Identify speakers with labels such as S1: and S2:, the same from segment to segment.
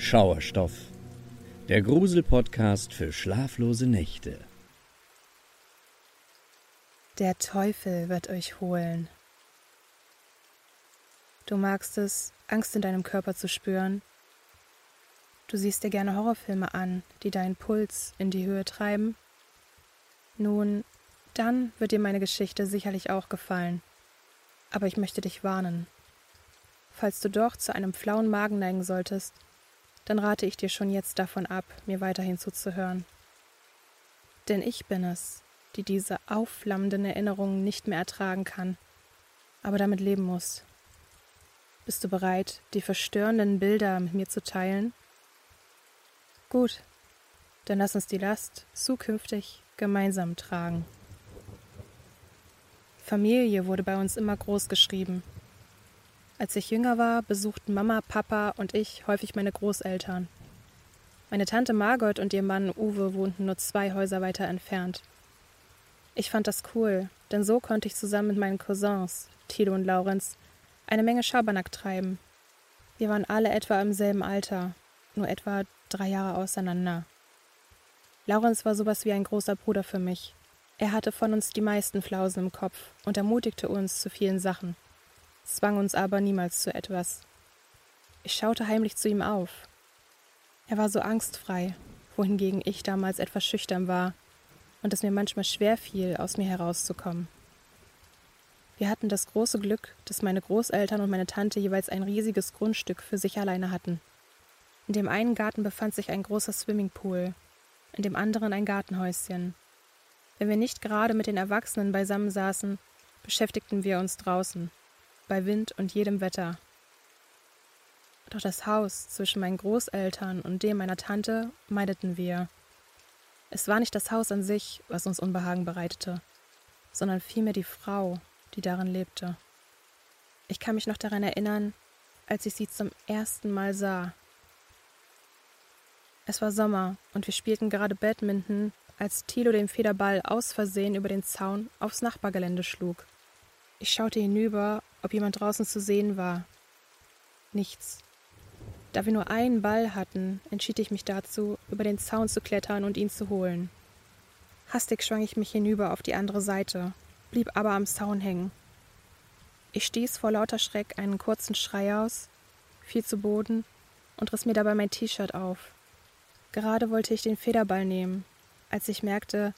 S1: Schauerstoff, der Grusel-Podcast für schlaflose Nächte.
S2: Der Teufel wird euch holen. Du magst es, Angst in deinem Körper zu spüren. Du siehst dir gerne Horrorfilme an, die deinen Puls in die Höhe treiben. Nun, dann wird dir meine Geschichte sicherlich auch gefallen. Aber ich möchte dich warnen. Falls du doch zu einem flauen Magen neigen solltest, dann rate ich dir schon jetzt davon ab, mir weiterhin zuzuhören. Denn ich bin es, die diese aufflammenden Erinnerungen nicht mehr ertragen kann, aber damit leben muss. Bist du bereit, die verstörenden Bilder mit mir zu teilen? Gut, dann lass uns die Last zukünftig gemeinsam tragen. Familie wurde bei uns immer groß geschrieben. Als ich jünger war, besuchten Mama, Papa und ich häufig meine Großeltern. Meine Tante Margot und ihr Mann Uwe wohnten nur zwei Häuser weiter entfernt. Ich fand das cool, denn so konnte ich zusammen mit meinen Cousins, Tilo und Laurenz, eine Menge Schabernack treiben. Wir waren alle etwa im selben Alter, nur etwa drei Jahre auseinander. Laurenz war sowas wie ein großer Bruder für mich. Er hatte von uns die meisten Flausen im Kopf und ermutigte uns zu vielen Sachen zwang uns aber niemals zu etwas. Ich schaute heimlich zu ihm auf. Er war so angstfrei, wohingegen ich damals etwas schüchtern war und es mir manchmal schwer fiel, aus mir herauszukommen. Wir hatten das große Glück, dass meine Großeltern und meine Tante jeweils ein riesiges Grundstück für sich alleine hatten. In dem einen Garten befand sich ein großer Swimmingpool, in dem anderen ein Gartenhäuschen. Wenn wir nicht gerade mit den Erwachsenen beisammen saßen, beschäftigten wir uns draußen bei Wind und jedem Wetter. Doch das Haus zwischen meinen Großeltern und dem meiner Tante meideten wir. Es war nicht das Haus an sich, was uns Unbehagen bereitete, sondern vielmehr die Frau, die darin lebte. Ich kann mich noch daran erinnern, als ich sie zum ersten Mal sah. Es war Sommer und wir spielten gerade Badminton, als Thilo den Federball aus Versehen über den Zaun aufs Nachbargelände schlug. Ich schaute hinüber ob jemand draußen zu sehen war. Nichts. Da wir nur einen Ball hatten, entschied ich mich dazu, über den Zaun zu klettern und ihn zu holen. Hastig schwang ich mich hinüber auf die andere Seite, blieb aber am Zaun hängen. Ich stieß vor lauter Schreck einen kurzen Schrei aus, fiel zu Boden und riss mir dabei mein T-Shirt auf. Gerade wollte ich den Federball nehmen, als ich merkte,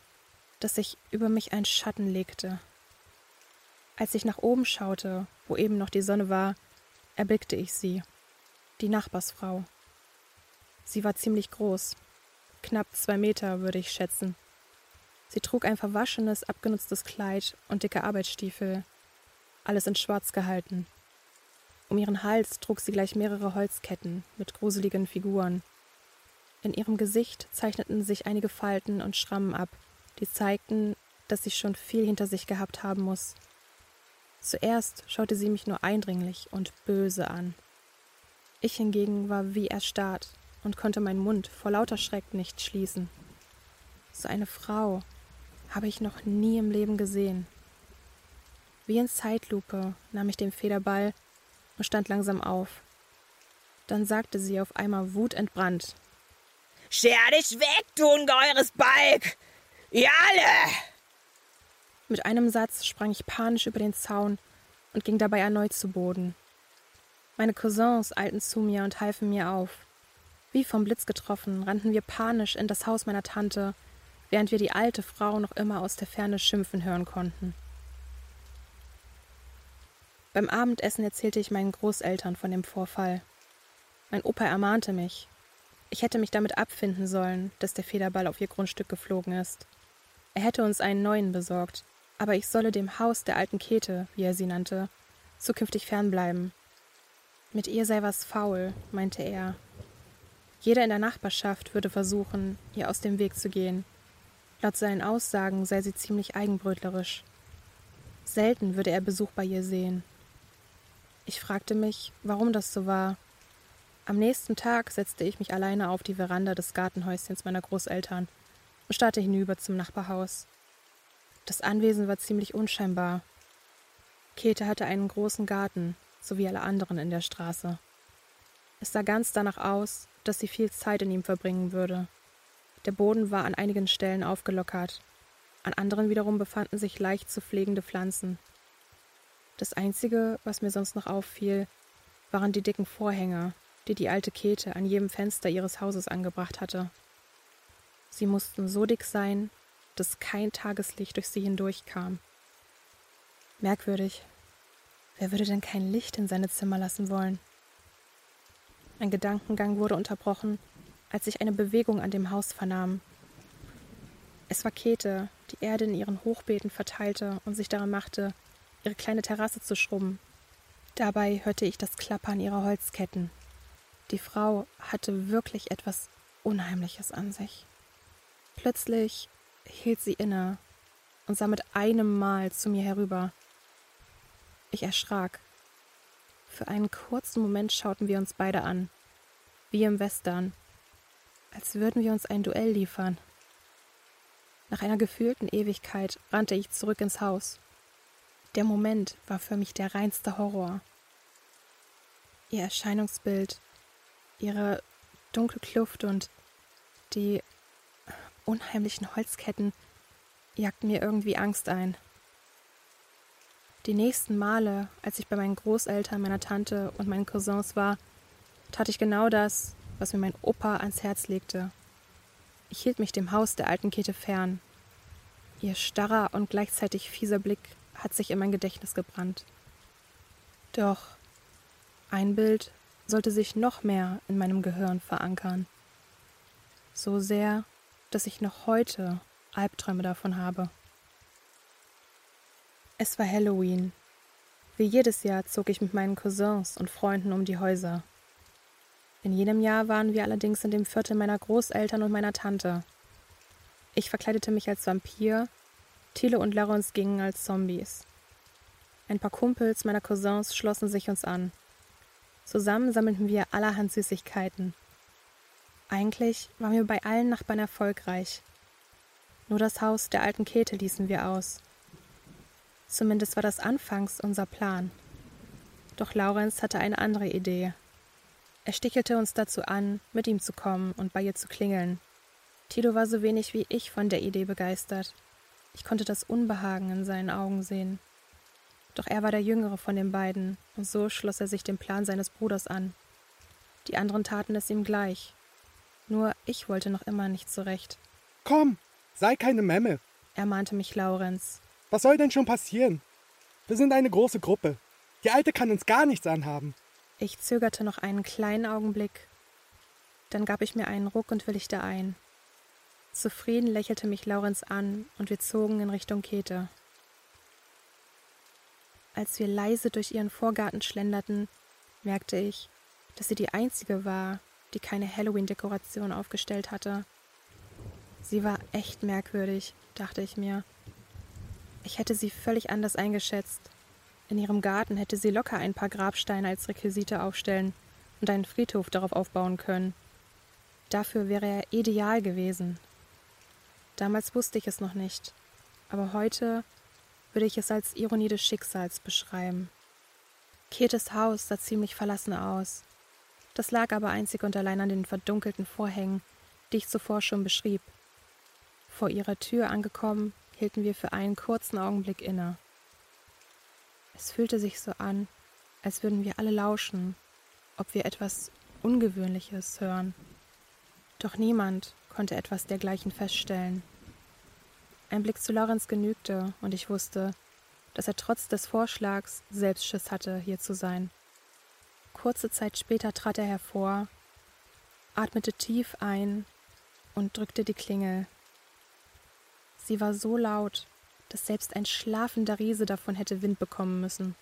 S2: dass sich über mich ein Schatten legte. Als ich nach oben schaute, wo eben noch die Sonne war, erblickte ich sie, die Nachbarsfrau. Sie war ziemlich groß, knapp zwei Meter würde ich schätzen. Sie trug ein verwaschenes, abgenutztes Kleid und dicke Arbeitsstiefel, alles in Schwarz gehalten. Um ihren Hals trug sie gleich mehrere Holzketten mit gruseligen Figuren. In ihrem Gesicht zeichneten sich einige Falten und Schrammen ab, die zeigten, dass sie schon viel hinter sich gehabt haben muss. Zuerst schaute sie mich nur eindringlich und böse an. Ich hingegen war wie erstarrt und konnte meinen Mund vor lauter Schreck nicht schließen. So eine Frau habe ich noch nie im Leben gesehen. Wie in Zeitlupe nahm ich den Federball und stand langsam auf. Dann sagte sie auf einmal wutentbrannt:
S3: Scher dich weg, du ungeheures Balk! Ihr alle!
S2: Mit einem Satz sprang ich panisch über den Zaun und ging dabei erneut zu Boden. Meine Cousins eilten zu mir und halfen mir auf. Wie vom Blitz getroffen, rannten wir panisch in das Haus meiner Tante, während wir die alte Frau noch immer aus der Ferne schimpfen hören konnten. Beim Abendessen erzählte ich meinen Großeltern von dem Vorfall. Mein Opa ermahnte mich. Ich hätte mich damit abfinden sollen, dass der Federball auf ihr Grundstück geflogen ist. Er hätte uns einen neuen besorgt, aber ich solle dem Haus der alten Käthe, wie er sie nannte, zukünftig fernbleiben. Mit ihr sei was faul, meinte er. Jeder in der Nachbarschaft würde versuchen, ihr aus dem Weg zu gehen. Laut seinen Aussagen sei sie ziemlich eigenbrötlerisch. Selten würde er Besuch bei ihr sehen. Ich fragte mich, warum das so war. Am nächsten Tag setzte ich mich alleine auf die Veranda des Gartenhäuschens meiner Großeltern und starrte hinüber zum Nachbarhaus. Das Anwesen war ziemlich unscheinbar. Käthe hatte einen großen Garten, so wie alle anderen in der Straße. Es sah ganz danach aus, dass sie viel Zeit in ihm verbringen würde. Der Boden war an einigen Stellen aufgelockert, an anderen wiederum befanden sich leicht zu pflegende Pflanzen. Das Einzige, was mir sonst noch auffiel, waren die dicken Vorhänge, die die alte Käthe an jedem Fenster ihres Hauses angebracht hatte. Sie mussten so dick sein, dass kein Tageslicht durch sie hindurchkam. Merkwürdig. Wer würde denn kein Licht in seine Zimmer lassen wollen? Mein Gedankengang wurde unterbrochen, als ich eine Bewegung an dem Haus vernahm. Es war Käthe, die Erde in ihren Hochbeeten verteilte und sich daran machte, ihre kleine Terrasse zu schrubben. Dabei hörte ich das Klappern ihrer Holzketten. Die Frau hatte wirklich etwas Unheimliches an sich. Plötzlich hielt sie inne und sah mit einem Mal zu mir herüber. Ich erschrak. Für einen kurzen Moment schauten wir uns beide an, wie im Western, als würden wir uns ein Duell liefern. Nach einer gefühlten Ewigkeit rannte ich zurück ins Haus. Der Moment war für mich der reinste Horror. Ihr Erscheinungsbild, ihre dunkle Kluft und die unheimlichen Holzketten jagten mir irgendwie Angst ein. Die nächsten Male, als ich bei meinen Großeltern, meiner Tante und meinen Cousins war, tat ich genau das, was mir mein Opa ans Herz legte. Ich hielt mich dem Haus der alten Käthe fern. Ihr starrer und gleichzeitig fieser Blick hat sich in mein Gedächtnis gebrannt. Doch ein Bild sollte sich noch mehr in meinem Gehirn verankern. So sehr, dass ich noch heute Albträume davon habe. Es war Halloween. Wie jedes Jahr zog ich mit meinen Cousins und Freunden um die Häuser. In jenem Jahr waren wir allerdings in dem Viertel meiner Großeltern und meiner Tante. Ich verkleidete mich als Vampir, Thiele und Laurens gingen als Zombies. Ein paar Kumpels meiner Cousins schlossen sich uns an. Zusammen sammelten wir allerhand Süßigkeiten, eigentlich waren wir bei allen Nachbarn erfolgreich. Nur das Haus der alten Käthe ließen wir aus. Zumindest war das anfangs unser Plan. Doch Laurenz hatte eine andere Idee. Er stichelte uns dazu an, mit ihm zu kommen und bei ihr zu klingeln. Tito war so wenig wie ich von der Idee begeistert. Ich konnte das Unbehagen in seinen Augen sehen. Doch er war der jüngere von den beiden, und so schloss er sich dem Plan seines Bruders an. Die anderen taten es ihm gleich, nur ich wollte noch immer nicht zurecht.
S4: Komm, sei keine Memme,
S2: ermahnte mich Laurenz.
S4: Was soll denn schon passieren? Wir sind eine große Gruppe. Die Alte kann uns gar nichts anhaben.
S2: Ich zögerte noch einen kleinen Augenblick. Dann gab ich mir einen Ruck und willigte ein. Zufrieden lächelte mich Laurenz an und wir zogen in Richtung Käthe. Als wir leise durch ihren Vorgarten schlenderten, merkte ich, dass sie die einzige war, die keine Halloween-Dekoration aufgestellt hatte. Sie war echt merkwürdig, dachte ich mir. Ich hätte sie völlig anders eingeschätzt. In ihrem Garten hätte sie locker ein paar Grabsteine als Requisite aufstellen und einen Friedhof darauf aufbauen können. Dafür wäre er ideal gewesen. Damals wusste ich es noch nicht, aber heute würde ich es als Ironie des Schicksals beschreiben. Ketes Haus sah ziemlich verlassen aus. Das lag aber einzig und allein an den verdunkelten Vorhängen, die ich zuvor schon beschrieb. Vor ihrer Tür angekommen, hielten wir für einen kurzen Augenblick inne. Es fühlte sich so an, als würden wir alle lauschen, ob wir etwas Ungewöhnliches hören. Doch niemand konnte etwas dergleichen feststellen. Ein Blick zu Lorenz genügte, und ich wusste, dass er trotz des Vorschlags selbst Schiss hatte, hier zu sein. Kurze Zeit später trat er hervor, atmete tief ein und drückte die Klingel. Sie war so laut, dass selbst ein schlafender Riese davon hätte Wind bekommen müssen.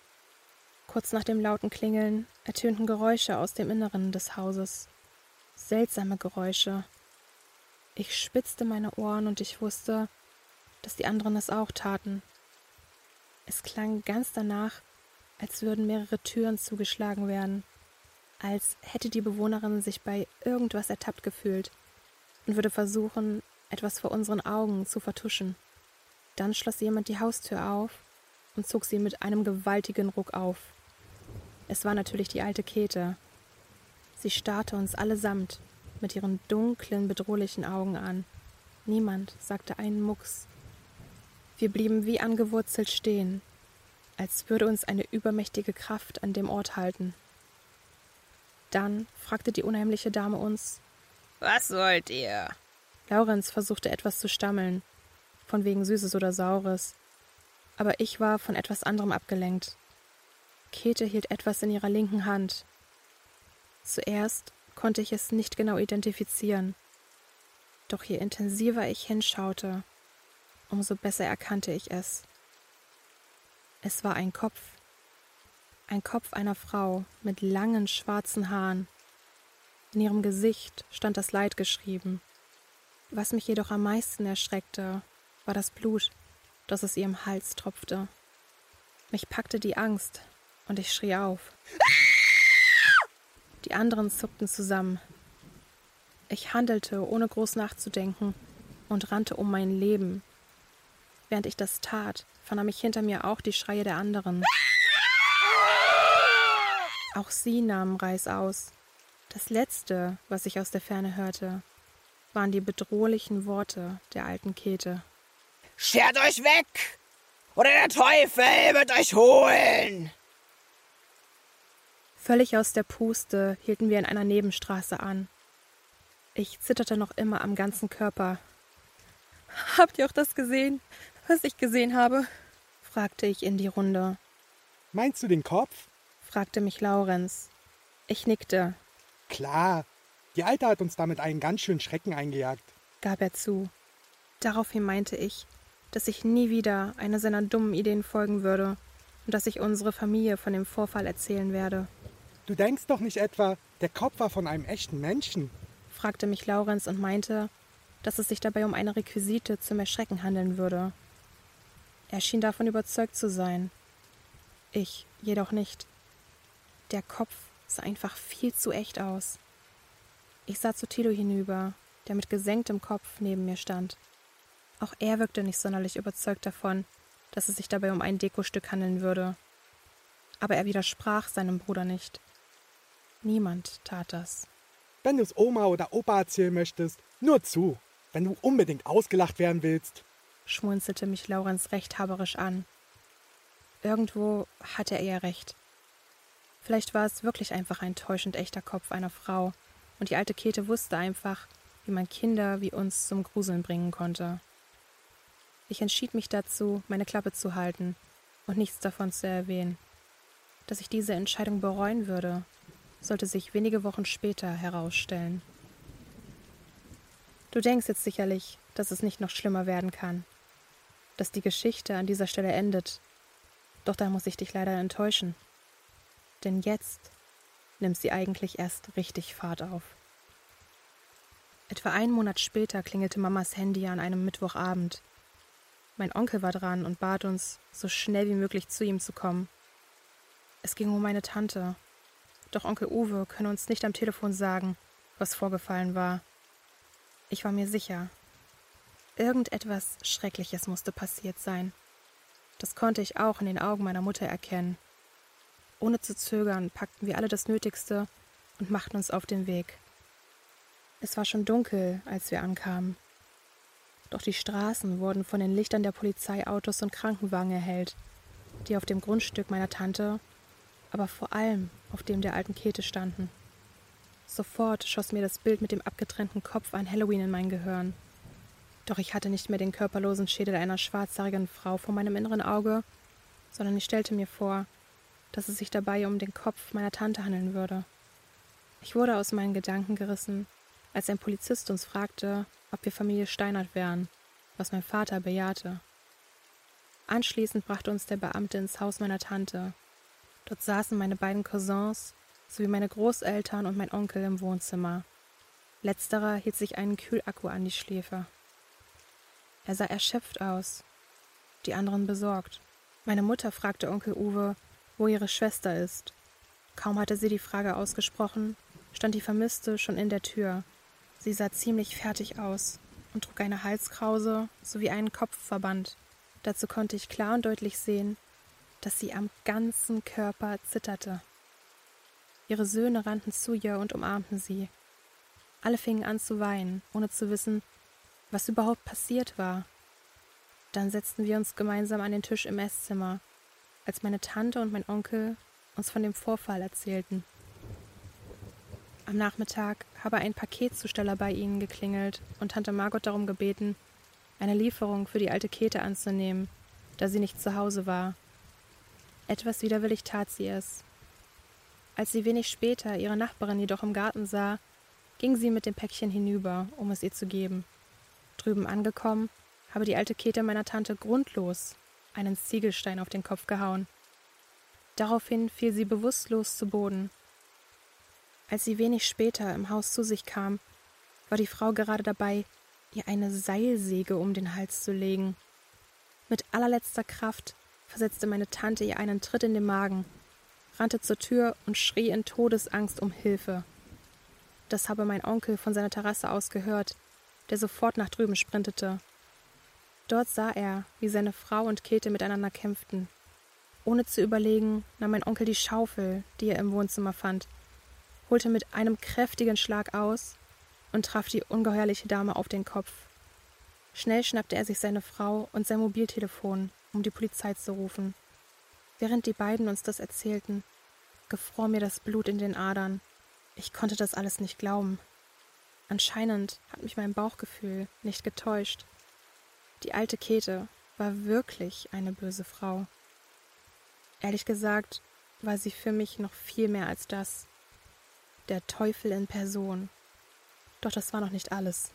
S2: Kurz nach dem lauten Klingeln ertönten Geräusche aus dem Inneren des Hauses. Seltsame Geräusche. Ich spitzte meine Ohren und ich wusste, dass die anderen es auch taten. Es klang ganz danach, als würden mehrere Türen zugeschlagen werden, als hätte die Bewohnerin sich bei irgendwas ertappt gefühlt und würde versuchen, etwas vor unseren Augen zu vertuschen. Dann schloss jemand die Haustür auf und zog sie mit einem gewaltigen Ruck auf. Es war natürlich die alte Käthe. Sie starrte uns allesamt mit ihren dunklen, bedrohlichen Augen an. Niemand sagte einen Mucks. Wir blieben wie angewurzelt stehen, als würde uns eine übermächtige Kraft an dem Ort halten. Dann fragte die unheimliche Dame uns
S3: Was wollt ihr?
S2: Laurenz versuchte etwas zu stammeln, von wegen Süßes oder Saures, aber ich war von etwas anderem abgelenkt. Käthe hielt etwas in ihrer linken Hand. Zuerst konnte ich es nicht genau identifizieren, doch je intensiver ich hinschaute, umso besser erkannte ich es. Es war ein Kopf, ein Kopf einer Frau mit langen schwarzen Haaren. In ihrem Gesicht stand das Leid geschrieben. Was mich jedoch am meisten erschreckte, war das Blut, das aus ihrem Hals tropfte. Mich packte die Angst und ich schrie auf. Die anderen zuckten zusammen. Ich handelte, ohne groß nachzudenken, und rannte um mein Leben. Während ich das tat, vernahm ich hinter mir auch die Schreie der anderen. Auch sie nahmen Reis aus. Das Letzte, was ich aus der Ferne hörte, waren die bedrohlichen Worte der alten Käthe.
S3: Schert euch weg! Oder der Teufel wird euch holen!
S2: Völlig aus der Puste hielten wir in einer Nebenstraße an. Ich zitterte noch immer am ganzen Körper. Habt ihr auch das gesehen, was ich gesehen habe? fragte ich in die Runde.
S4: Meinst du den Kopf?
S2: fragte mich Laurenz. Ich nickte.
S4: Klar. Die Alte hat uns damit einen ganz schönen Schrecken eingejagt,
S2: gab er zu. Daraufhin meinte ich, dass ich nie wieder einer seiner dummen Ideen folgen würde und dass ich unsere Familie von dem Vorfall erzählen werde.
S4: Du denkst doch nicht etwa, der Kopf war von einem echten Menschen?
S2: fragte mich Laurenz und meinte, dass es sich dabei um eine Requisite zum Erschrecken handeln würde. Er schien davon überzeugt zu sein. Ich jedoch nicht. Der Kopf sah einfach viel zu echt aus. Ich sah zu Tilo hinüber, der mit gesenktem Kopf neben mir stand. Auch er wirkte nicht sonderlich überzeugt davon, dass es sich dabei um ein Dekostück handeln würde. Aber er widersprach seinem Bruder nicht. Niemand tat das.
S4: Wenn du es Oma oder Opa erzählen möchtest, nur zu. Wenn du unbedingt ausgelacht werden willst,
S2: schmunzelte mich Laurenz rechthaberisch an. Irgendwo hatte er ja recht. Vielleicht war es wirklich einfach ein täuschend echter Kopf einer Frau, und die alte Käthe wusste einfach, wie man Kinder wie uns zum Gruseln bringen konnte. Ich entschied mich dazu, meine Klappe zu halten und nichts davon zu erwähnen. Dass ich diese Entscheidung bereuen würde, sollte sich wenige Wochen später herausstellen. Du denkst jetzt sicherlich, dass es nicht noch schlimmer werden kann, dass die Geschichte an dieser Stelle endet, doch da muss ich dich leider enttäuschen. Denn jetzt nimmt sie eigentlich erst richtig Fahrt auf. Etwa einen Monat später klingelte Mamas Handy an einem Mittwochabend. Mein Onkel war dran und bat uns, so schnell wie möglich zu ihm zu kommen. Es ging um meine Tante, doch Onkel Uwe könne uns nicht am Telefon sagen, was vorgefallen war. Ich war mir sicher. Irgendetwas Schreckliches musste passiert sein. Das konnte ich auch in den Augen meiner Mutter erkennen. Ohne zu zögern packten wir alle das Nötigste und machten uns auf den Weg. Es war schon dunkel, als wir ankamen. Doch die Straßen wurden von den Lichtern der Polizeiautos und Krankenwagen erhellt, die auf dem Grundstück meiner Tante aber vor allem auf dem der alten Käthe standen. Sofort schoss mir das Bild mit dem abgetrennten Kopf an Halloween in mein Gehirn. Doch ich hatte nicht mehr den körperlosen Schädel einer schwarzhaarigen Frau vor meinem inneren Auge, sondern ich stellte mir vor, dass es sich dabei um den Kopf meiner Tante handeln würde. Ich wurde aus meinen Gedanken gerissen, als ein Polizist uns fragte, ob wir Familie Steinert wären, was mein Vater bejahte. Anschließend brachte uns der Beamte ins Haus meiner Tante, Dort saßen meine beiden Cousins sowie meine Großeltern und mein Onkel im Wohnzimmer. Letzterer hielt sich einen Kühlakku an die Schläfe. Er sah erschöpft aus, die anderen besorgt. Meine Mutter fragte Onkel Uwe, wo ihre Schwester ist. Kaum hatte sie die Frage ausgesprochen, stand die Vermisste schon in der Tür. Sie sah ziemlich fertig aus und trug eine Halskrause sowie einen Kopfverband. Dazu konnte ich klar und deutlich sehen, dass sie am ganzen Körper zitterte. Ihre Söhne rannten zu ihr und umarmten sie. Alle fingen an zu weinen, ohne zu wissen, was überhaupt passiert war. Dann setzten wir uns gemeinsam an den Tisch im Esszimmer, als meine Tante und mein Onkel uns von dem Vorfall erzählten. Am Nachmittag habe ein Paketzusteller bei ihnen geklingelt und Tante Margot darum gebeten, eine Lieferung für die alte Käthe anzunehmen, da sie nicht zu Hause war. Etwas widerwillig tat sie es. Als sie wenig später ihre Nachbarin jedoch im Garten sah, ging sie mit dem Päckchen hinüber, um es ihr zu geben. Drüben angekommen, habe die alte Käthe meiner Tante grundlos einen Ziegelstein auf den Kopf gehauen. Daraufhin fiel sie bewusstlos zu Boden. Als sie wenig später im Haus zu sich kam, war die Frau gerade dabei, ihr eine Seilsäge um den Hals zu legen. Mit allerletzter Kraft versetzte meine Tante ihr einen Tritt in den Magen, rannte zur Tür und schrie in Todesangst um Hilfe. Das habe mein Onkel von seiner Terrasse aus gehört, der sofort nach drüben sprintete. Dort sah er, wie seine Frau und Käthe miteinander kämpften. Ohne zu überlegen, nahm mein Onkel die Schaufel, die er im Wohnzimmer fand, holte mit einem kräftigen Schlag aus und traf die ungeheuerliche Dame auf den Kopf. Schnell schnappte er sich seine Frau und sein Mobiltelefon, um die Polizei zu rufen. Während die beiden uns das erzählten, gefror mir das Blut in den Adern. Ich konnte das alles nicht glauben. Anscheinend hat mich mein Bauchgefühl nicht getäuscht. Die alte Käthe war wirklich eine böse Frau. Ehrlich gesagt war sie für mich noch viel mehr als das. Der Teufel in Person. Doch das war noch nicht alles.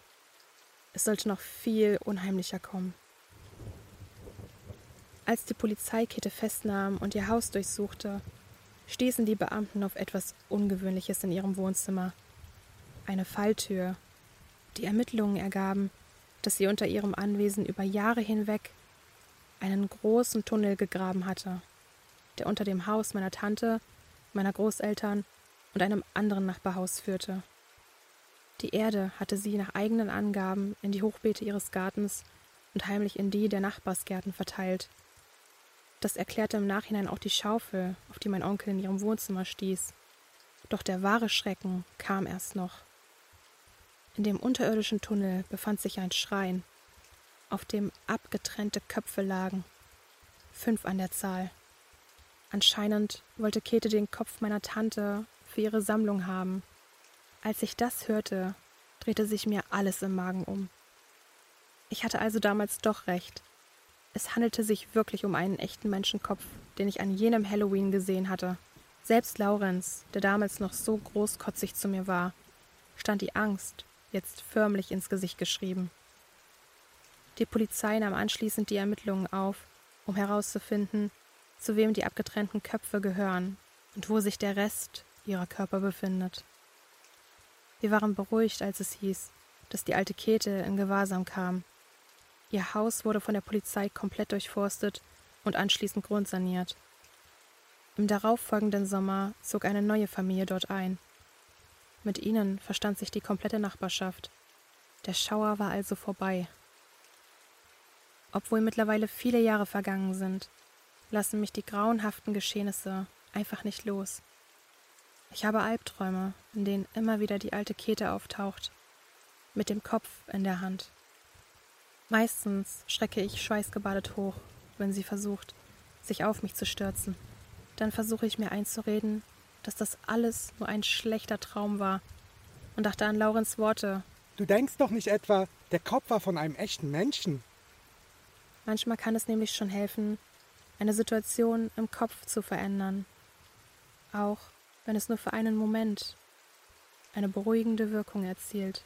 S2: Es sollte noch viel unheimlicher kommen. Als die Polizei Käthe festnahm und ihr Haus durchsuchte, stießen die Beamten auf etwas Ungewöhnliches in ihrem Wohnzimmer. Eine Falltür. Die Ermittlungen ergaben, dass sie unter ihrem Anwesen über Jahre hinweg einen großen Tunnel gegraben hatte, der unter dem Haus meiner Tante, meiner Großeltern und einem anderen Nachbarhaus führte. Die Erde hatte sie nach eigenen Angaben in die Hochbeete ihres Gartens und heimlich in die der Nachbarsgärten verteilt. Das erklärte im Nachhinein auch die Schaufel, auf die mein Onkel in ihrem Wohnzimmer stieß. Doch der wahre Schrecken kam erst noch. In dem unterirdischen Tunnel befand sich ein Schrein, auf dem abgetrennte Köpfe lagen, fünf an der Zahl. Anscheinend wollte Käthe den Kopf meiner Tante für ihre Sammlung haben. Als ich das hörte, drehte sich mir alles im Magen um. Ich hatte also damals doch recht. Es handelte sich wirklich um einen echten Menschenkopf, den ich an jenem Halloween gesehen hatte. Selbst Laurenz, der damals noch so großkotzig zu mir war, stand die Angst jetzt förmlich ins Gesicht geschrieben. Die Polizei nahm anschließend die Ermittlungen auf, um herauszufinden, zu wem die abgetrennten Köpfe gehören und wo sich der Rest ihrer Körper befindet. Wir waren beruhigt, als es hieß, dass die alte Käthe in Gewahrsam kam Ihr Haus wurde von der Polizei komplett durchforstet und anschließend grundsaniert. Im darauffolgenden Sommer zog eine neue Familie dort ein. Mit ihnen verstand sich die komplette Nachbarschaft. Der Schauer war also vorbei. Obwohl mittlerweile viele Jahre vergangen sind, lassen mich die grauenhaften Geschehnisse einfach nicht los. Ich habe Albträume, in denen immer wieder die alte Käthe auftaucht, mit dem Kopf in der Hand. Meistens schrecke ich schweißgebadet hoch, wenn sie versucht, sich auf mich zu stürzen. Dann versuche ich mir einzureden, dass das alles nur ein schlechter Traum war und dachte an Laurens Worte.
S4: Du denkst doch nicht etwa, der Kopf war von einem echten Menschen.
S2: Manchmal kann es nämlich schon helfen, eine Situation im Kopf zu verändern. Auch wenn es nur für einen Moment eine beruhigende Wirkung erzielt.